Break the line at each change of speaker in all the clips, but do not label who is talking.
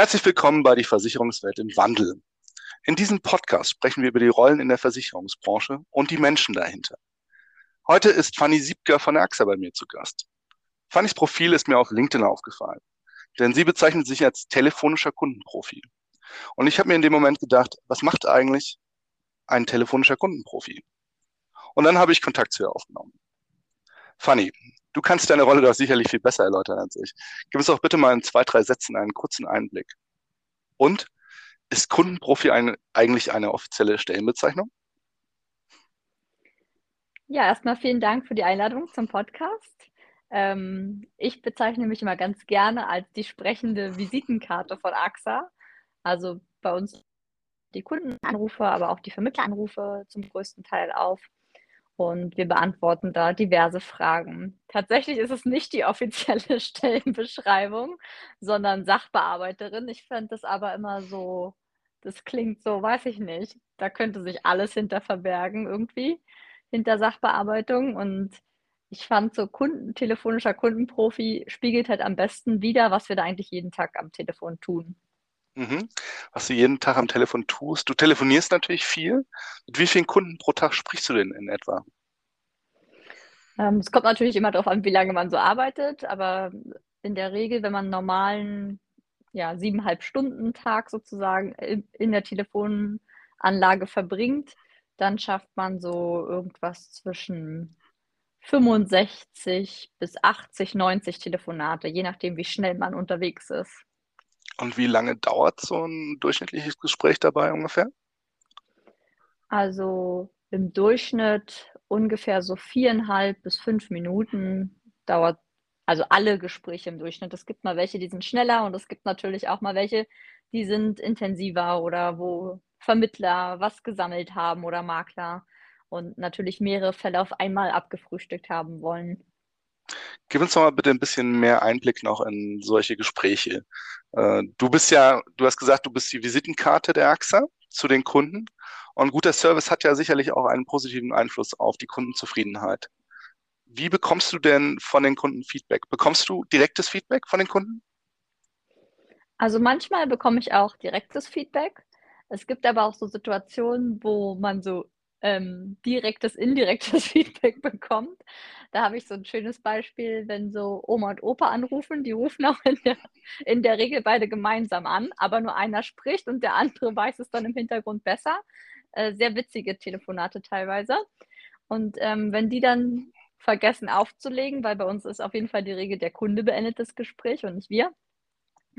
Herzlich willkommen bei die Versicherungswelt im Wandel. In diesem Podcast sprechen wir über die Rollen in der Versicherungsbranche und die Menschen dahinter. Heute ist Fanny Siebker von der AXA bei mir zu Gast. Fannys Profil ist mir auf LinkedIn aufgefallen, denn sie bezeichnet sich als telefonischer Kundenprofi. Und ich habe mir in dem Moment gedacht, was macht eigentlich ein telefonischer Kundenprofi? Und dann habe ich Kontakt zu ihr aufgenommen. Fanny, Du kannst deine Rolle doch sicherlich viel besser erläutern als ich. Gib uns doch bitte mal in zwei, drei Sätzen einen kurzen Einblick. Und ist Kundenprofi ein, eigentlich eine offizielle Stellenbezeichnung?
Ja, erstmal vielen Dank für die Einladung zum Podcast. Ähm, ich bezeichne mich immer ganz gerne als die sprechende Visitenkarte von AXA. Also bei uns die Kundenanrufe, aber auch die Vermittleranrufe zum größten Teil auf und wir beantworten da diverse Fragen. Tatsächlich ist es nicht die offizielle Stellenbeschreibung, sondern Sachbearbeiterin. Ich fände das aber immer so, das klingt so, weiß ich nicht. Da könnte sich alles hinter verbergen irgendwie, hinter Sachbearbeitung. Und ich fand so Kunden, telefonischer Kundenprofi spiegelt halt am besten wider, was wir da eigentlich jeden Tag am Telefon tun.
Mhm. Was du jeden Tag am Telefon tust. Du telefonierst natürlich viel. Mit wie vielen Kunden pro Tag sprichst du denn in etwa?
Ähm, es kommt natürlich immer darauf an, wie lange man so arbeitet, aber in der Regel, wenn man einen normalen, ja, siebeneinhalb Stunden Tag sozusagen in, in der Telefonanlage verbringt, dann schafft man so irgendwas zwischen 65 bis 80, 90 Telefonate, je nachdem, wie schnell man unterwegs ist.
Und wie lange dauert so ein durchschnittliches Gespräch dabei ungefähr?
Also im Durchschnitt ungefähr so viereinhalb bis fünf Minuten dauert, also alle Gespräche im Durchschnitt. Es gibt mal welche, die sind schneller und es gibt natürlich auch mal welche, die sind intensiver oder wo Vermittler was gesammelt haben oder Makler und natürlich mehrere Fälle auf einmal abgefrühstückt haben wollen.
Gib uns doch mal bitte ein bisschen mehr Einblick noch in solche Gespräche. Äh, du bist ja, du hast gesagt, du bist die Visitenkarte der AXA zu den Kunden. Und guter Service hat ja sicherlich auch einen positiven Einfluss auf die Kundenzufriedenheit. Wie bekommst du denn von den Kunden Feedback? Bekommst du direktes Feedback von den Kunden?
Also manchmal bekomme ich auch direktes Feedback. Es gibt aber auch so Situationen, wo man so ähm, direktes, indirektes Feedback bekommt. Da habe ich so ein schönes Beispiel, wenn so Oma und Opa anrufen, die rufen auch in der, in der Regel beide gemeinsam an, aber nur einer spricht und der andere weiß es dann im Hintergrund besser. Äh, sehr witzige Telefonate teilweise. Und ähm, wenn die dann vergessen aufzulegen, weil bei uns ist auf jeden Fall die Regel, der Kunde beendet das Gespräch und nicht wir,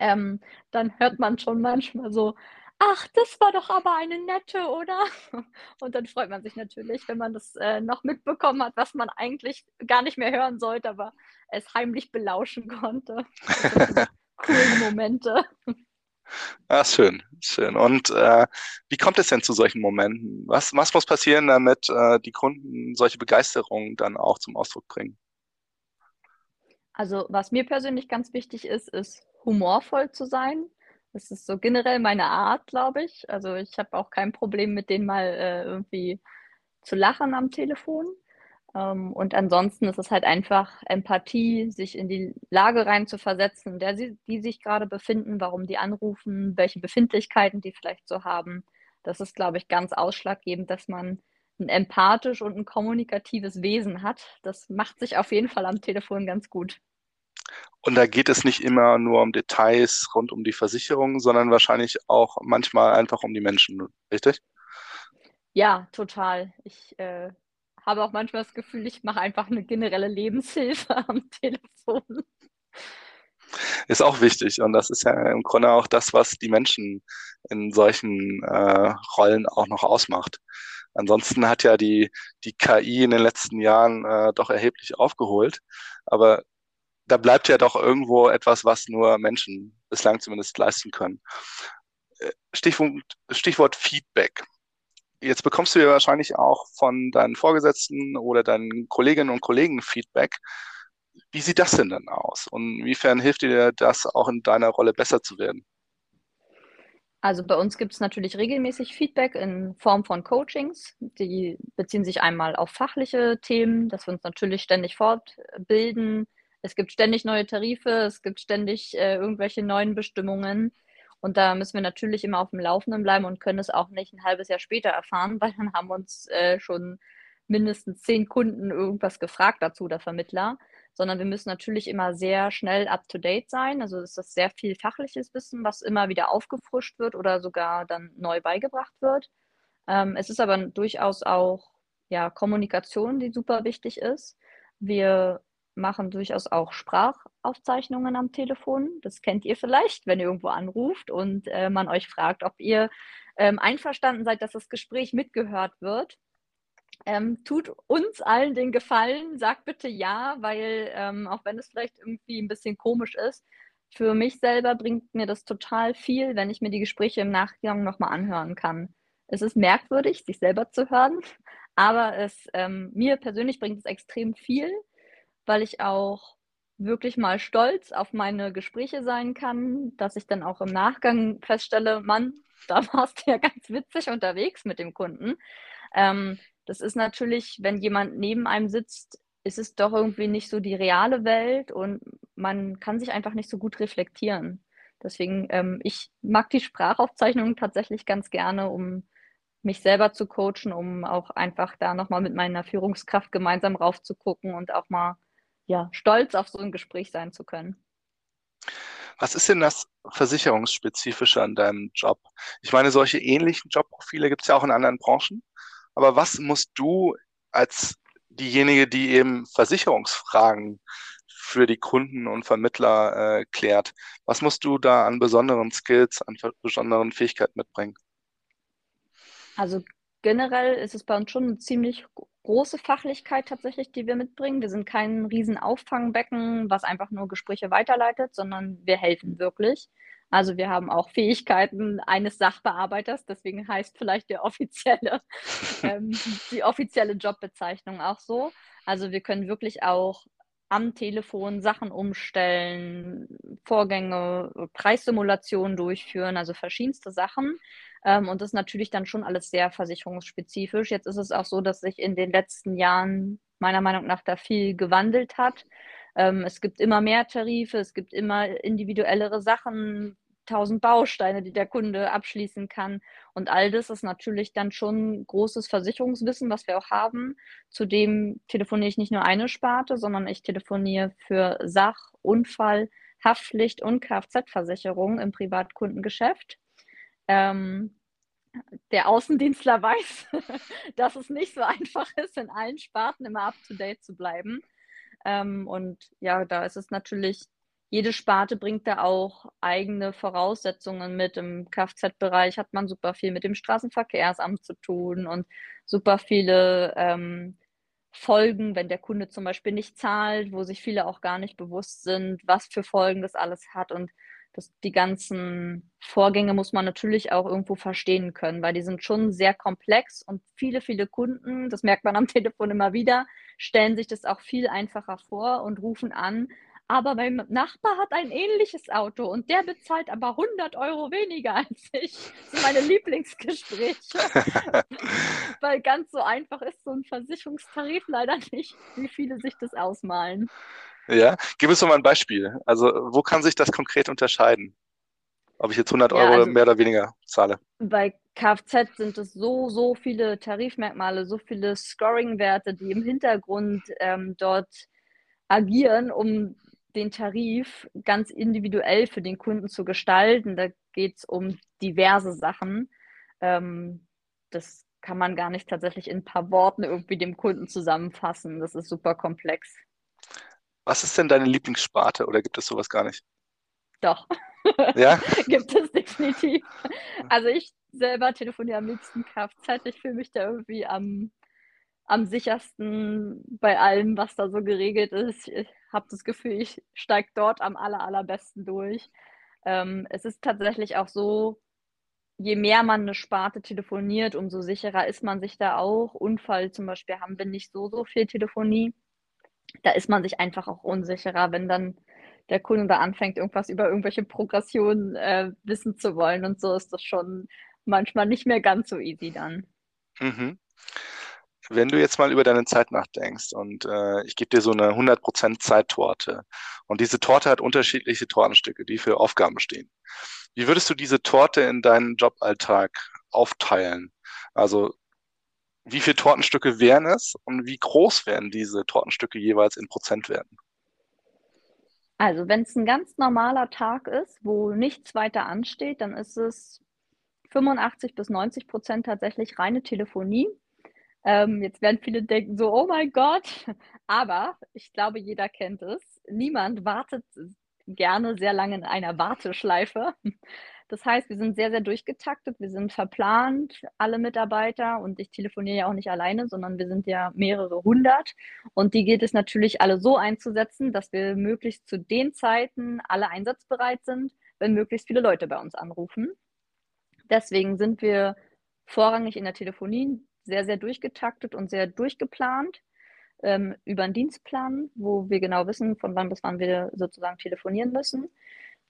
ähm, dann hört man schon manchmal so, ach, das war doch aber eine nette, oder? Und dann freut man sich natürlich, wenn man das äh, noch mitbekommen hat, was man eigentlich gar nicht mehr hören sollte, aber es heimlich belauschen konnte. Coolen Momente.
Ah, schön, schön. Und äh, wie kommt es denn zu solchen Momenten? Was, was muss passieren, damit äh, die Kunden solche Begeisterung dann auch zum Ausdruck bringen?
Also, was mir persönlich ganz wichtig ist, ist humorvoll zu sein. Das ist so generell meine Art, glaube ich. Also ich habe auch kein Problem mit denen mal äh, irgendwie zu lachen am Telefon. Ähm, und ansonsten ist es halt einfach Empathie, sich in die Lage rein zu versetzen, in der sie, die sich gerade befinden, warum die anrufen, welche Befindlichkeiten die vielleicht so haben. Das ist, glaube ich, ganz ausschlaggebend, dass man ein empathisch und ein kommunikatives Wesen hat. Das macht sich auf jeden Fall am Telefon ganz gut.
Und da geht es nicht immer nur um Details rund um die Versicherung, sondern wahrscheinlich auch manchmal einfach um die Menschen, richtig?
Ja, total. Ich äh, habe auch manchmal das Gefühl, ich mache einfach eine generelle Lebenshilfe am Telefon.
Ist auch wichtig und das ist ja im Grunde auch das, was die Menschen in solchen äh, Rollen auch noch ausmacht. Ansonsten hat ja die, die KI in den letzten Jahren äh, doch erheblich aufgeholt. Aber da bleibt ja doch irgendwo etwas, was nur Menschen bislang zumindest leisten können. Äh, Stichwort, Stichwort Feedback. Jetzt bekommst du ja wahrscheinlich auch von deinen Vorgesetzten oder deinen Kolleginnen und Kollegen Feedback. Wie sieht das denn dann aus? Und inwiefern hilft dir das auch in deiner Rolle besser zu werden?
Also bei uns gibt es natürlich regelmäßig Feedback in Form von Coachings. Die beziehen sich einmal auf fachliche Themen, dass wir uns natürlich ständig fortbilden. Es gibt ständig neue Tarife, es gibt ständig äh, irgendwelche neuen Bestimmungen. Und da müssen wir natürlich immer auf dem Laufenden bleiben und können es auch nicht ein halbes Jahr später erfahren, weil dann haben uns äh, schon mindestens zehn Kunden irgendwas gefragt dazu, der Vermittler. Sondern wir müssen natürlich immer sehr schnell up-to-date sein. Also ist das sehr viel fachliches Wissen, was immer wieder aufgefrischt wird oder sogar dann neu beigebracht wird. Ähm, es ist aber durchaus auch ja, Kommunikation, die super wichtig ist. Wir machen durchaus auch Sprachaufzeichnungen am Telefon. Das kennt ihr vielleicht, wenn ihr irgendwo anruft und äh, man euch fragt, ob ihr ähm, einverstanden seid, dass das Gespräch mitgehört wird. Ähm, tut uns allen den Gefallen, sagt bitte ja, weil ähm, auch wenn es vielleicht irgendwie ein bisschen komisch ist, für mich selber bringt mir das total viel, wenn ich mir die Gespräche im Nachgang nochmal anhören kann. Es ist merkwürdig, sich selber zu hören, aber es, ähm, mir persönlich bringt es extrem viel, weil ich auch wirklich mal stolz auf meine Gespräche sein kann, dass ich dann auch im Nachgang feststelle, Mann, da warst du ja ganz witzig unterwegs mit dem Kunden. Ähm, das ist natürlich, wenn jemand neben einem sitzt, ist es doch irgendwie nicht so die reale Welt und man kann sich einfach nicht so gut reflektieren. Deswegen, ähm, ich mag die Sprachaufzeichnungen tatsächlich ganz gerne, um mich selber zu coachen, um auch einfach da nochmal mit meiner Führungskraft gemeinsam raufzugucken und auch mal ja, stolz auf so ein Gespräch sein zu können.
Was ist denn das Versicherungsspezifische an deinem Job? Ich meine, solche ähnlichen Jobprofile gibt es ja auch in anderen Branchen. Aber was musst du als diejenige, die eben Versicherungsfragen für die Kunden und Vermittler äh, klärt, was musst du da an besonderen Skills, an besonderen Fähigkeiten mitbringen?
Also generell ist es bei uns schon eine ziemlich große Fachlichkeit tatsächlich, die wir mitbringen. Wir sind kein riesen Auffangbecken, was einfach nur Gespräche weiterleitet, sondern wir helfen wirklich. Also wir haben auch Fähigkeiten eines Sachbearbeiters, deswegen heißt vielleicht der offizielle, ähm, die offizielle Jobbezeichnung auch so. Also wir können wirklich auch am Telefon Sachen umstellen, Vorgänge, Preissimulationen durchführen, also verschiedenste Sachen. Ähm, und das ist natürlich dann schon alles sehr versicherungsspezifisch. Jetzt ist es auch so, dass sich in den letzten Jahren meiner Meinung nach da viel gewandelt hat. Ähm, es gibt immer mehr Tarife, es gibt immer individuellere Sachen, tausend Bausteine, die der Kunde abschließen kann. Und all das ist natürlich dann schon großes Versicherungswissen, was wir auch haben. Zudem telefoniere ich nicht nur eine Sparte, sondern ich telefoniere für Sach-, Unfall-, Haftpflicht und Kfz-Versicherung im Privatkundengeschäft. Ähm, der Außendienstler weiß, dass es nicht so einfach ist, in allen Sparten immer up-to-date zu bleiben. Ähm, und ja, da ist es natürlich, jede Sparte bringt da auch eigene Voraussetzungen mit. Im Kfz-Bereich hat man super viel mit dem Straßenverkehrsamt zu tun und super viele ähm, Folgen, wenn der Kunde zum Beispiel nicht zahlt, wo sich viele auch gar nicht bewusst sind, was für Folgen das alles hat. Und das, die ganzen Vorgänge muss man natürlich auch irgendwo verstehen können, weil die sind schon sehr komplex und viele, viele Kunden, das merkt man am Telefon immer wieder, stellen sich das auch viel einfacher vor und rufen an. Aber mein Nachbar hat ein ähnliches Auto und der bezahlt aber 100 Euro weniger als ich. Das sind meine Lieblingsgespräche. weil ganz so einfach ist so ein Versicherungstarif leider nicht, wie viele sich das ausmalen.
Ja, gib uns doch mal ein Beispiel. Also, wo kann sich das konkret unterscheiden? Ob ich jetzt 100 ja, Euro also mehr oder weniger zahle?
Bei Kfz sind es so, so viele Tarifmerkmale, so viele Scoring-Werte, die im Hintergrund ähm, dort agieren, um den Tarif ganz individuell für den Kunden zu gestalten. Da geht es um diverse Sachen. Ähm, das kann man gar nicht tatsächlich in ein paar Worten irgendwie dem Kunden zusammenfassen. Das ist super komplex.
Was ist denn deine Lieblingssparte oder gibt es sowas gar nicht?
Doch.
Ja?
gibt es definitiv. Also ich selber telefoniere am liebsten Kfz. Ich fühle mich da irgendwie am, am sichersten bei allem, was da so geregelt ist. Ich habe das Gefühl, ich steige dort am aller, allerbesten durch. Ähm, es ist tatsächlich auch so, je mehr man eine Sparte telefoniert, umso sicherer ist man sich da auch. Unfall zum Beispiel haben wir nicht so, so viel Telefonie. Da ist man sich einfach auch unsicherer, wenn dann der Kunde da anfängt, irgendwas über irgendwelche Progressionen äh, wissen zu wollen und so ist das schon manchmal nicht mehr ganz so easy dann.
Mhm. Wenn du jetzt mal über deine Zeit nachdenkst und äh, ich gebe dir so eine 100% Zeittorte und diese Torte hat unterschiedliche Tortenstücke, die für Aufgaben stehen. Wie würdest du diese Torte in deinen Joballtag aufteilen? Also wie viele Tortenstücke wären es und wie groß werden diese Tortenstücke jeweils in Prozent werden?
Also wenn es ein ganz normaler Tag ist, wo nichts weiter ansteht, dann ist es 85 bis 90 Prozent tatsächlich reine Telefonie. Ähm, jetzt werden viele denken so, oh mein Gott, aber ich glaube, jeder kennt es. Niemand wartet gerne sehr lange in einer Warteschleife. Das heißt, wir sind sehr, sehr durchgetaktet, wir sind verplant, alle Mitarbeiter und ich telefoniere ja auch nicht alleine, sondern wir sind ja mehrere hundert und die geht es natürlich alle so einzusetzen, dass wir möglichst zu den Zeiten alle einsatzbereit sind, wenn möglichst viele Leute bei uns anrufen. Deswegen sind wir vorrangig in der Telefonie sehr, sehr durchgetaktet und sehr durchgeplant ähm, über einen Dienstplan, wo wir genau wissen, von wann bis wann wir sozusagen telefonieren müssen.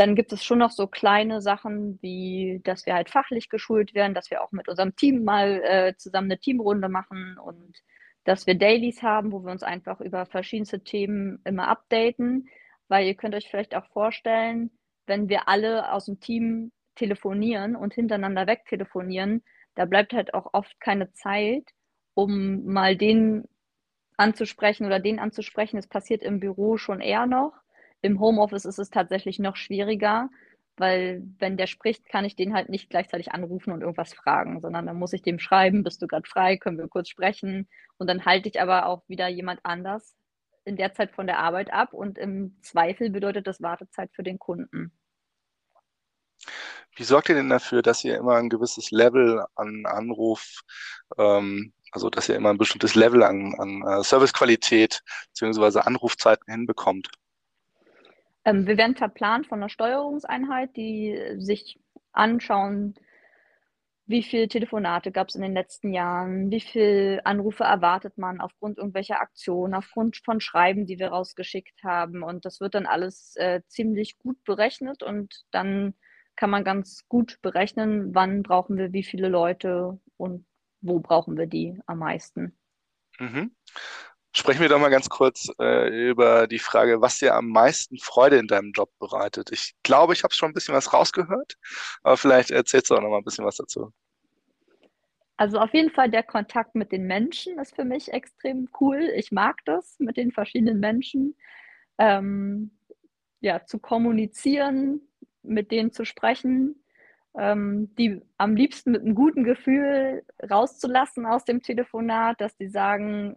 Dann gibt es schon noch so kleine Sachen, wie dass wir halt fachlich geschult werden, dass wir auch mit unserem Team mal äh, zusammen eine Teamrunde machen und dass wir Dailies haben, wo wir uns einfach über verschiedenste Themen immer updaten. Weil ihr könnt euch vielleicht auch vorstellen, wenn wir alle aus dem Team telefonieren und hintereinander weg telefonieren, da bleibt halt auch oft keine Zeit, um mal den anzusprechen oder den anzusprechen. Es passiert im Büro schon eher noch. Im Homeoffice ist es tatsächlich noch schwieriger, weil wenn der spricht, kann ich den halt nicht gleichzeitig anrufen und irgendwas fragen, sondern dann muss ich dem schreiben, bist du gerade frei, können wir kurz sprechen. Und dann halte ich aber auch wieder jemand anders in der Zeit von der Arbeit ab und im Zweifel bedeutet das Wartezeit für den Kunden.
Wie sorgt ihr denn dafür, dass ihr immer ein gewisses Level an Anruf, ähm, also dass ihr immer ein bestimmtes Level an, an uh, Servicequalität bzw. Anrufzeiten hinbekommt?
Ähm, wir werden verplant von einer Steuerungseinheit, die sich anschauen, wie viele Telefonate gab es in den letzten Jahren, wie viele Anrufe erwartet man aufgrund irgendwelcher Aktionen, aufgrund von Schreiben, die wir rausgeschickt haben. Und das wird dann alles äh, ziemlich gut berechnet und dann kann man ganz gut berechnen, wann brauchen wir wie viele Leute und wo brauchen wir die am meisten.
Mhm. Sprechen wir doch mal ganz kurz äh, über die Frage, was dir am meisten Freude in deinem Job bereitet. Ich glaube, ich habe schon ein bisschen was rausgehört, aber vielleicht erzählst du auch noch mal ein bisschen was dazu.
Also auf jeden Fall der Kontakt mit den Menschen ist für mich extrem cool. Ich mag das mit den verschiedenen Menschen. Ähm, ja, zu kommunizieren, mit denen zu sprechen, ähm, die am liebsten mit einem guten Gefühl rauszulassen aus dem Telefonat, dass die sagen,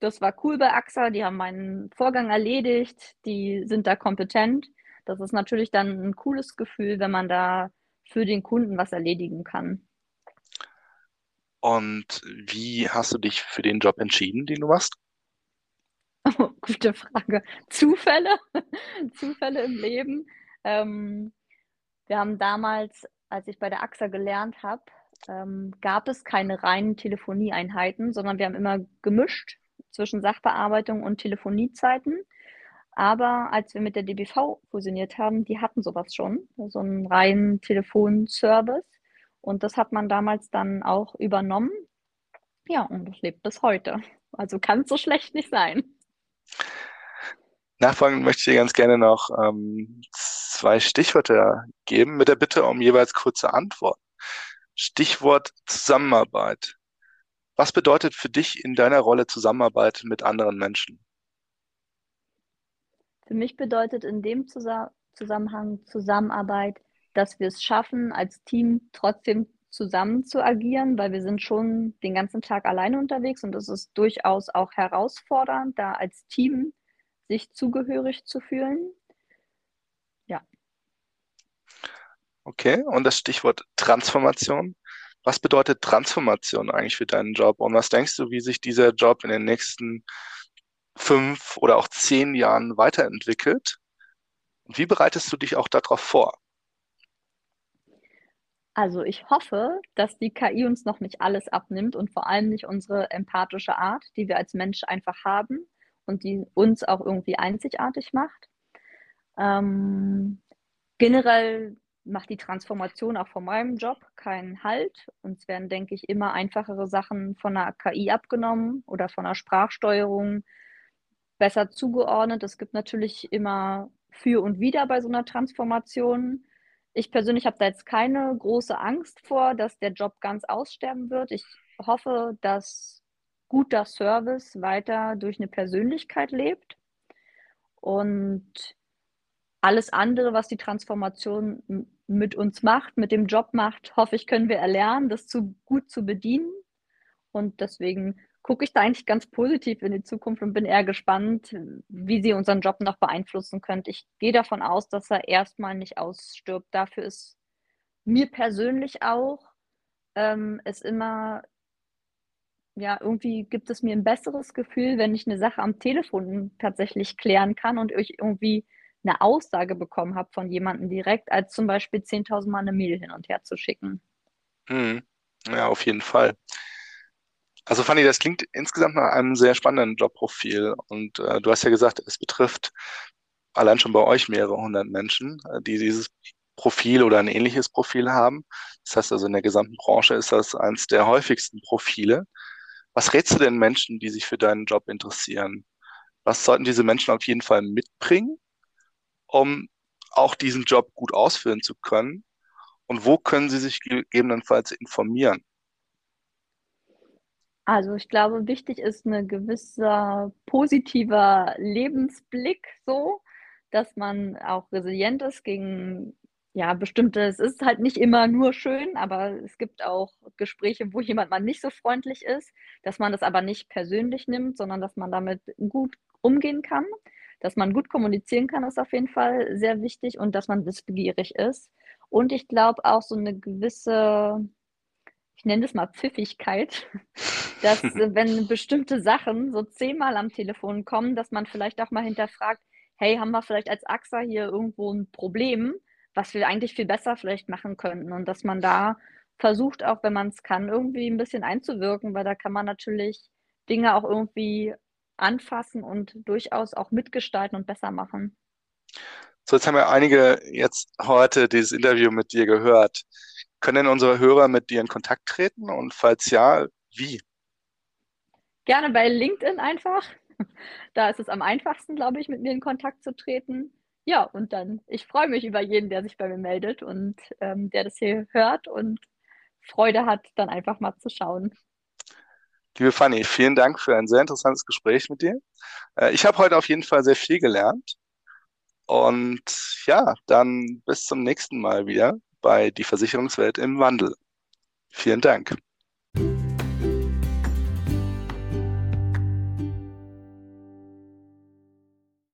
das war cool bei AXA, die haben meinen Vorgang erledigt, die sind da kompetent. Das ist natürlich dann ein cooles Gefühl, wenn man da für den Kunden was erledigen kann.
Und wie hast du dich für den Job entschieden, den du machst?
Oh, gute Frage. Zufälle? Zufälle im Leben. Ähm, wir haben damals, als ich bei der AXA gelernt habe, ähm, gab es keine reinen Telefonieeinheiten, sondern wir haben immer gemischt zwischen Sachbearbeitung und Telefoniezeiten. Aber als wir mit der DBV fusioniert haben, die hatten sowas schon, so einen reinen Telefonservice. Und das hat man damals dann auch übernommen. Ja, und das lebt bis heute. Also kann es so schlecht nicht sein.
Nachfolgend möchte ich dir ganz gerne noch ähm, zwei Stichworte geben, mit der Bitte um jeweils kurze Antworten. Stichwort Zusammenarbeit. Was bedeutet für dich in deiner Rolle Zusammenarbeit mit anderen Menschen?
Für mich bedeutet in dem Zusammenhang Zusammenarbeit, dass wir es schaffen, als Team trotzdem zusammen zu agieren, weil wir sind schon den ganzen Tag alleine unterwegs und es ist durchaus auch herausfordernd, da als Team sich zugehörig zu fühlen. Ja.
Okay, und das Stichwort Transformation. Was bedeutet Transformation eigentlich für deinen Job? Und was denkst du, wie sich dieser Job in den nächsten fünf oder auch zehn Jahren weiterentwickelt? Und wie bereitest du dich auch darauf vor?
Also ich hoffe, dass die KI uns noch nicht alles abnimmt und vor allem nicht unsere empathische Art, die wir als Mensch einfach haben und die uns auch irgendwie einzigartig macht. Ähm, generell macht die Transformation auch von meinem Job keinen Halt. Uns werden, denke ich, immer einfachere Sachen von der KI abgenommen oder von der Sprachsteuerung besser zugeordnet. Es gibt natürlich immer für und wieder bei so einer Transformation. Ich persönlich habe da jetzt keine große Angst vor, dass der Job ganz aussterben wird. Ich hoffe, dass guter Service weiter durch eine Persönlichkeit lebt und alles andere, was die Transformation mit uns macht, mit dem Job macht, hoffe ich, können wir erlernen, das zu gut zu bedienen. Und deswegen gucke ich da eigentlich ganz positiv in die Zukunft und bin eher gespannt, wie sie unseren Job noch beeinflussen könnte. Ich gehe davon aus, dass er erstmal nicht ausstirbt. Dafür ist mir persönlich auch ähm, es immer, ja, irgendwie gibt es mir ein besseres Gefühl, wenn ich eine Sache am Telefon tatsächlich klären kann und ich irgendwie eine Aussage bekommen habe von jemandem direkt, als zum Beispiel 10.000 Mal eine Mail hin und her zu schicken.
Hm. Ja, auf jeden Fall. Also Fanny, das klingt insgesamt nach einem sehr spannenden Jobprofil. Und äh, du hast ja gesagt, es betrifft allein schon bei euch mehrere hundert Menschen, äh, die dieses Profil oder ein ähnliches Profil haben. Das heißt also in der gesamten Branche ist das eines der häufigsten Profile. Was rätst du denn Menschen, die sich für deinen Job interessieren? Was sollten diese Menschen auf jeden Fall mitbringen, um auch diesen Job gut ausführen zu können? Und wo können sie sich gegebenenfalls informieren?
Also ich glaube, wichtig ist ein gewisser positiver Lebensblick so, dass man auch resilient ist gegen ja, bestimmte, es ist halt nicht immer nur schön, aber es gibt auch Gespräche, wo jemand mal nicht so freundlich ist, dass man das aber nicht persönlich nimmt, sondern dass man damit gut umgehen kann. Dass man gut kommunizieren kann, ist auf jeden Fall sehr wichtig und dass man wissbegierig ist. Und ich glaube auch so eine gewisse ich nenne das mal Pfiffigkeit, dass wenn bestimmte Sachen so zehnmal am Telefon kommen, dass man vielleicht auch mal hinterfragt, hey, haben wir vielleicht als AXA hier irgendwo ein Problem, was wir eigentlich viel besser vielleicht machen könnten und dass man da versucht, auch wenn man es kann, irgendwie ein bisschen einzuwirken, weil da kann man natürlich Dinge auch irgendwie anfassen und durchaus auch mitgestalten und besser machen.
So, jetzt haben ja einige jetzt heute dieses Interview mit dir gehört. Können denn unsere Hörer mit dir in Kontakt treten? Und falls ja, wie?
Gerne bei LinkedIn einfach. Da ist es am einfachsten, glaube ich, mit mir in Kontakt zu treten. Ja, und dann, ich freue mich über jeden, der sich bei mir meldet und ähm, der das hier hört und Freude hat, dann einfach mal zu schauen.
Liebe Fanny, vielen Dank für ein sehr interessantes Gespräch mit dir. Äh, ich habe heute auf jeden Fall sehr viel gelernt. Und ja, dann bis zum nächsten Mal wieder bei Die Versicherungswelt im Wandel. Vielen Dank.